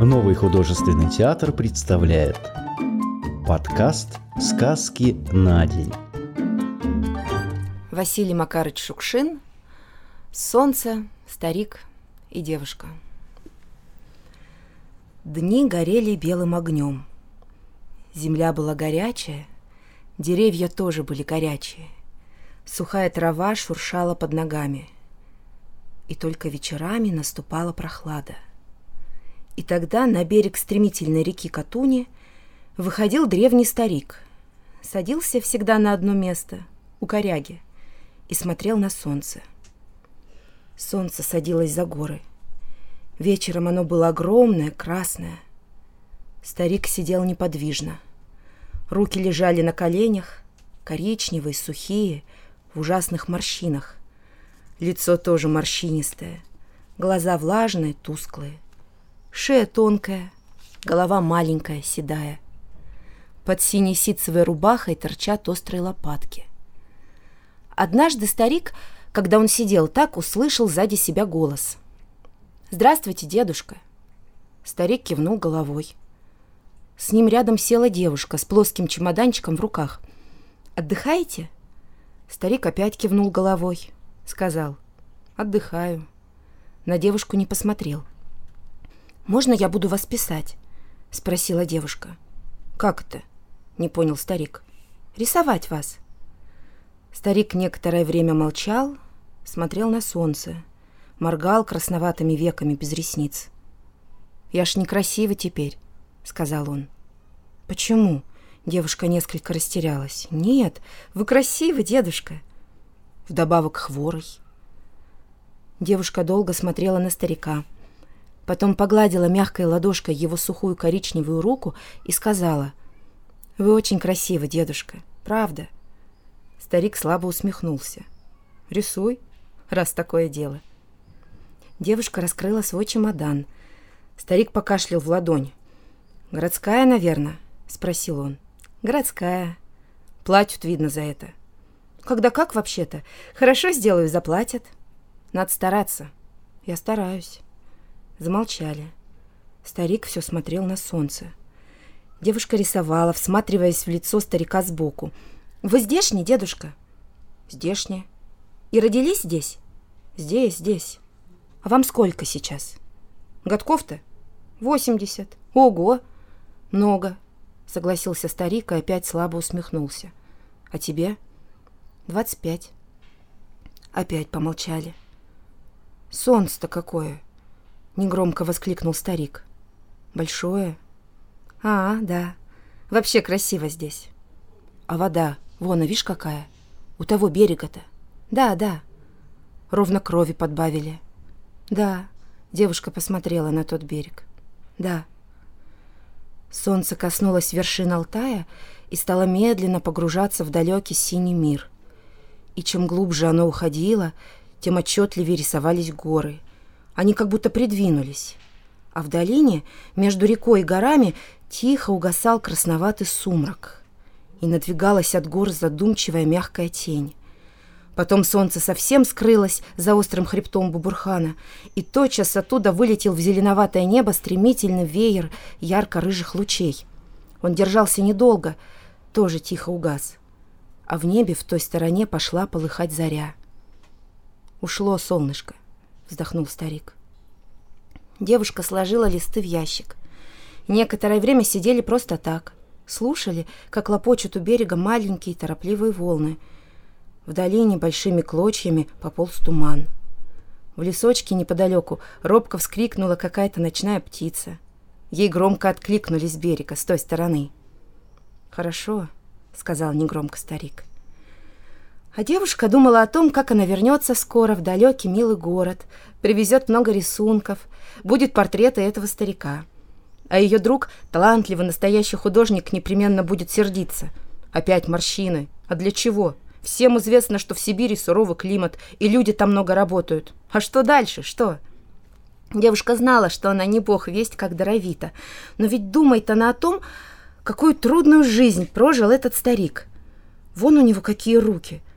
Новый художественный театр представляет подкаст «Сказки на день». Василий Макарыч Шукшин «Солнце, старик и девушка». Дни горели белым огнем. Земля была горячая, деревья тоже были горячие. Сухая трава шуршала под ногами. И только вечерами наступала прохлада – и тогда на берег стремительной реки Катуни выходил древний старик. Садился всегда на одно место, у коряги, и смотрел на солнце. Солнце садилось за горы. Вечером оно было огромное, красное. Старик сидел неподвижно. Руки лежали на коленях, коричневые, сухие, в ужасных морщинах. Лицо тоже морщинистое, глаза влажные, тусклые — Шея тонкая, голова маленькая, седая. Под синей ситцевой рубахой торчат острые лопатки. Однажды старик, когда он сидел так, услышал сзади себя голос. «Здравствуйте, дедушка!» Старик кивнул головой. С ним рядом села девушка с плоским чемоданчиком в руках. «Отдыхаете?» Старик опять кивнул головой. Сказал. «Отдыхаю». На девушку не посмотрел. «Можно я буду вас писать?» — спросила девушка. «Как это?» — не понял старик. «Рисовать вас». Старик некоторое время молчал, смотрел на солнце, моргал красноватыми веками без ресниц. «Я ж некрасивый теперь», — сказал он. «Почему?» — девушка несколько растерялась. «Нет, вы красивый, дедушка». Вдобавок хворый. Девушка долго смотрела на старика — Потом погладила мягкой ладошкой его сухую коричневую руку и сказала, «Вы очень красивы, дедушка, правда?» Старик слабо усмехнулся. «Рисуй, раз такое дело». Девушка раскрыла свой чемодан. Старик покашлял в ладонь. «Городская, наверное?» — спросил он. «Городская. Платят, видно, за это». «Когда как, вообще-то? Хорошо сделаю, заплатят». «Надо стараться». «Я стараюсь». Замолчали. Старик все смотрел на солнце. Девушка рисовала, всматриваясь в лицо старика сбоку. «Вы здешний, дедушка?» «Здешний». «И родились здесь?» «Здесь, здесь». «А вам сколько сейчас?» «Годков-то?» «Восемьдесят». «Ого!» «Много», — согласился старик и опять слабо усмехнулся. «А тебе?» «Двадцать пять». Опять помолчали. «Солнце-то какое!» Негромко воскликнул старик. Большое? А, да. Вообще красиво здесь. А вода, вон, а видишь какая? У того берега-то. Да, да. Ровно крови подбавили. Да. Девушка посмотрела на тот берег. Да. Солнце коснулось вершин Алтая и стало медленно погружаться в далекий синий мир. И чем глубже оно уходило, тем отчетливее рисовались горы — они как будто придвинулись. А в долине, между рекой и горами, тихо угасал красноватый сумрак. И надвигалась от гор задумчивая мягкая тень. Потом солнце совсем скрылось за острым хребтом Бубурхана, и тотчас оттуда вылетел в зеленоватое небо стремительный веер ярко-рыжих лучей. Он держался недолго, тоже тихо угас. А в небе в той стороне пошла полыхать заря. Ушло солнышко вздохнул старик. Девушка сложила листы в ящик. Некоторое время сидели просто так. Слушали, как лопочут у берега маленькие торопливые волны. В долине большими клочьями пополз туман. В лесочке неподалеку робко вскрикнула какая-то ночная птица. Ей громко откликнулись с берега, с той стороны. «Хорошо», — сказал негромко старик. А девушка думала о том, как она вернется скоро в далекий милый город, привезет много рисунков, будет портреты этого старика. А ее друг, талантливый настоящий художник, непременно будет сердиться. Опять морщины. А для чего? Всем известно, что в Сибири суровый климат, и люди там много работают. А что дальше? Что? Девушка знала, что она не бог весть, как даровита. Но ведь думает она о том, какую трудную жизнь прожил этот старик. Вон у него какие руки –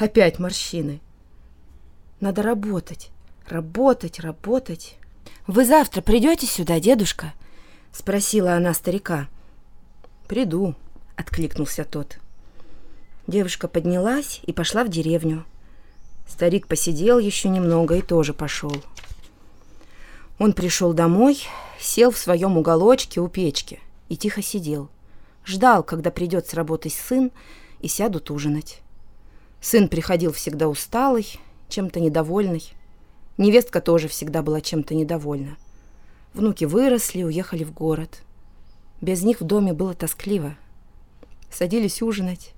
Опять морщины. Надо работать, работать, работать. «Вы завтра придете сюда, дедушка?» — спросила она старика. «Приду», — откликнулся тот. Девушка поднялась и пошла в деревню. Старик посидел еще немного и тоже пошел. Он пришел домой, сел в своем уголочке у печки и тихо сидел. Ждал, когда придет с работы сын, и сядут ужинать. Сын приходил всегда усталый, чем-то недовольный. Невестка тоже всегда была чем-то недовольна. Внуки выросли, уехали в город. Без них в доме было тоскливо. Садились ужинать.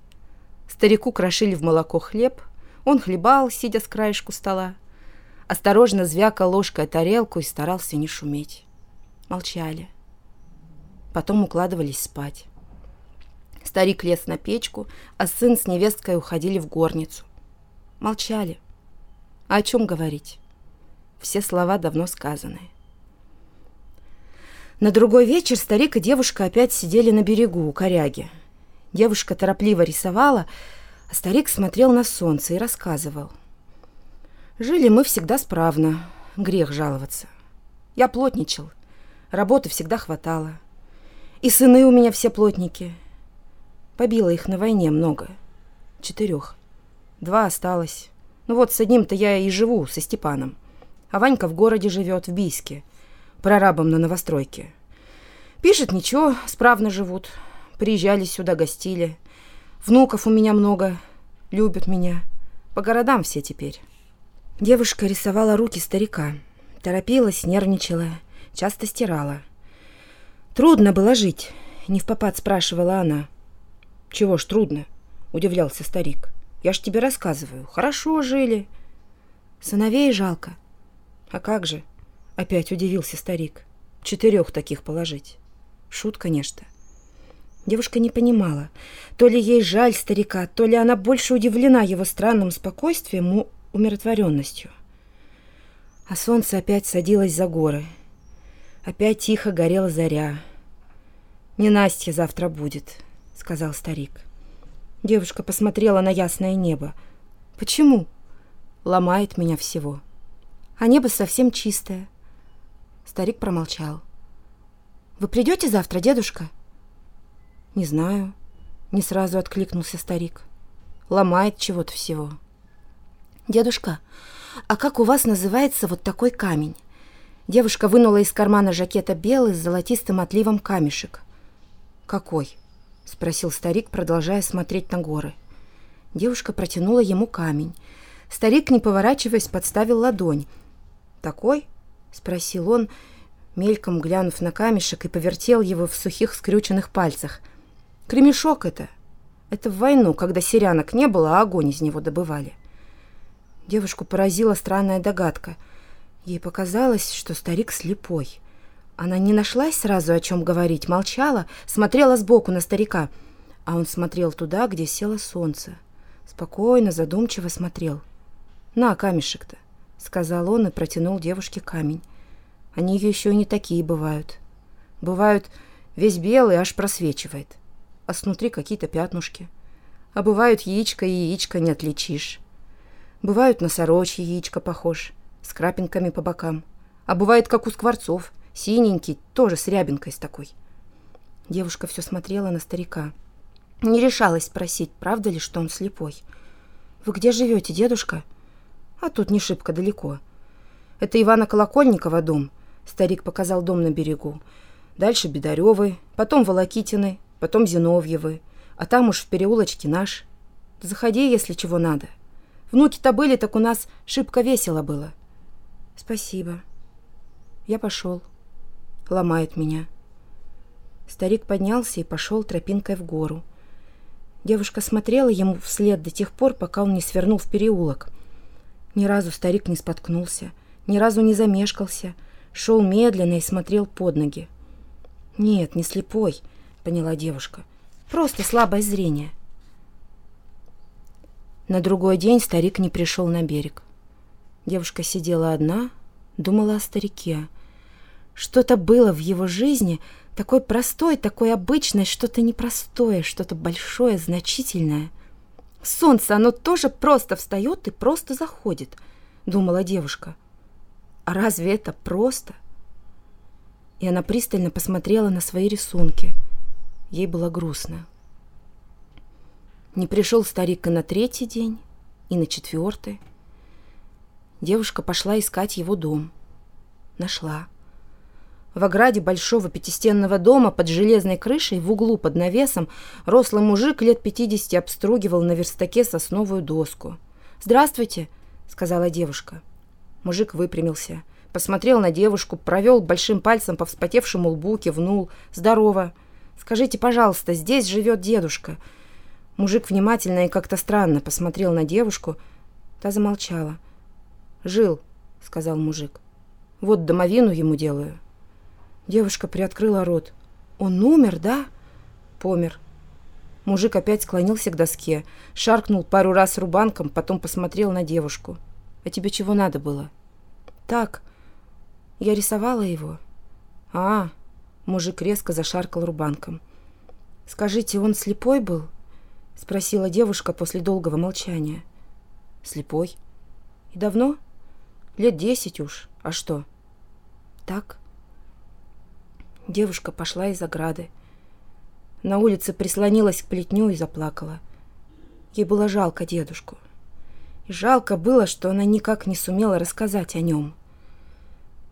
Старику крошили в молоко хлеб. Он хлебал, сидя с краешку стола. Осторожно звякал ложкой тарелку и старался не шуметь. Молчали. Потом укладывались спать. Старик лез на печку, а сын с невесткой уходили в горницу. Молчали. А о чем говорить? Все слова давно сказаны. На другой вечер старик и девушка опять сидели на берегу у коряги. Девушка торопливо рисовала, а старик смотрел на солнце и рассказывал. Жили мы всегда справно, грех жаловаться. Я плотничал, работы всегда хватало. И сыны у меня все плотники. Побила их на войне много. Четырех. Два осталось. Ну вот с одним-то я и живу, со Степаном. А Ванька в городе живет, в Бийске, прорабом на новостройке. Пишет, ничего, справно живут. Приезжали сюда, гостили. Внуков у меня много, любят меня. По городам все теперь. Девушка рисовала руки старика. Торопилась, нервничала, часто стирала. Трудно было жить, не в попад спрашивала она. «Чего ж трудно?» – удивлялся старик. «Я ж тебе рассказываю. Хорошо жили». «Сыновей жалко». «А как же?» – опять удивился старик. «Четырех таких положить». Шут, конечно. Девушка не понимала, то ли ей жаль старика, то ли она больше удивлена его странным спокойствием и умиротворенностью. А солнце опять садилось за горы. Опять тихо горела заря. «Не Настя завтра будет», — сказал старик. Девушка посмотрела на ясное небо. «Почему?» «Ломает меня всего. А небо совсем чистое». Старик промолчал. «Вы придете завтра, дедушка?» «Не знаю», — не сразу откликнулся старик. «Ломает чего-то всего». «Дедушка, а как у вас называется вот такой камень?» Девушка вынула из кармана жакета белый с золотистым отливом камешек. «Какой?» — спросил старик, продолжая смотреть на горы. Девушка протянула ему камень. Старик, не поворачиваясь, подставил ладонь. «Такой?» — спросил он, мельком глянув на камешек и повертел его в сухих скрюченных пальцах. «Кремешок это. Это в войну, когда серянок не было, а огонь из него добывали». Девушку поразила странная догадка. Ей показалось, что старик слепой. Она не нашлась сразу, о чем говорить, молчала, смотрела сбоку на старика, а он смотрел туда, где село солнце. Спокойно, задумчиво смотрел. «На, камешек-то», — сказал он и протянул девушке камень. Они еще и не такие бывают. Бывают весь белый, аж просвечивает, а снутри какие-то пятнушки. А бывают яичко и яичко не отличишь. Бывают носорочье яичко похож, с крапинками по бокам. А бывает, как у скворцов — Синенький, тоже с рябинкой с такой. Девушка все смотрела на старика. Не решалась спросить, правда ли, что он слепой. «Вы где живете, дедушка?» «А тут не шибко далеко. Это Ивана Колокольникова дом». Старик показал дом на берегу. Дальше Бедаревы, потом Волокитины, потом Зиновьевы. А там уж в переулочке наш. Заходи, если чего надо. Внуки-то были, так у нас шибко весело было. Спасибо. Я пошел ломает меня. Старик поднялся и пошел тропинкой в гору. Девушка смотрела ему вслед до тех пор, пока он не свернул в переулок. Ни разу старик не споткнулся, ни разу не замешкался, шел медленно и смотрел под ноги. «Нет, не слепой», — поняла девушка. «Просто слабое зрение». На другой день старик не пришел на берег. Девушка сидела одна, думала о старике — что-то было в его жизни, такой простой, такой обычной, что-то непростое, что-то большое, значительное. Солнце, оно тоже просто встает и просто заходит, думала девушка. А разве это просто? и она пристально посмотрела на свои рисунки. Ей было грустно. Не пришел старик и на третий день, и на четвертый. Девушка пошла искать его дом. Нашла. В ограде большого пятистенного дома под железной крышей в углу под навесом рослый мужик лет пятидесяти обстругивал на верстаке сосновую доску. «Здравствуйте», — сказала девушка. Мужик выпрямился, посмотрел на девушку, провел большим пальцем по вспотевшему лбу, кивнул. «Здорово. Скажите, пожалуйста, здесь живет дедушка?» Мужик внимательно и как-то странно посмотрел на девушку. Та замолчала. «Жил», — сказал мужик. «Вот домовину ему делаю». Девушка приоткрыла рот. «Он умер, да?» «Помер». Мужик опять склонился к доске, шаркнул пару раз рубанком, потом посмотрел на девушку. «А тебе чего надо было?» «Так. Я рисовала его». «А, мужик резко зашаркал рубанком. «Скажите, он слепой был?» — спросила девушка после долгого молчания. «Слепой? И давно?» «Лет десять уж. А что?» «Так». Девушка пошла из ограды. На улице прислонилась к плетню и заплакала. Ей было жалко дедушку. И жалко было, что она никак не сумела рассказать о нем.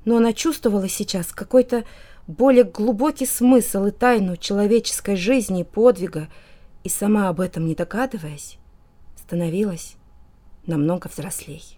Но она чувствовала сейчас какой-то более глубокий смысл и тайну человеческой жизни и подвига, и сама об этом не догадываясь, становилась намного взрослей.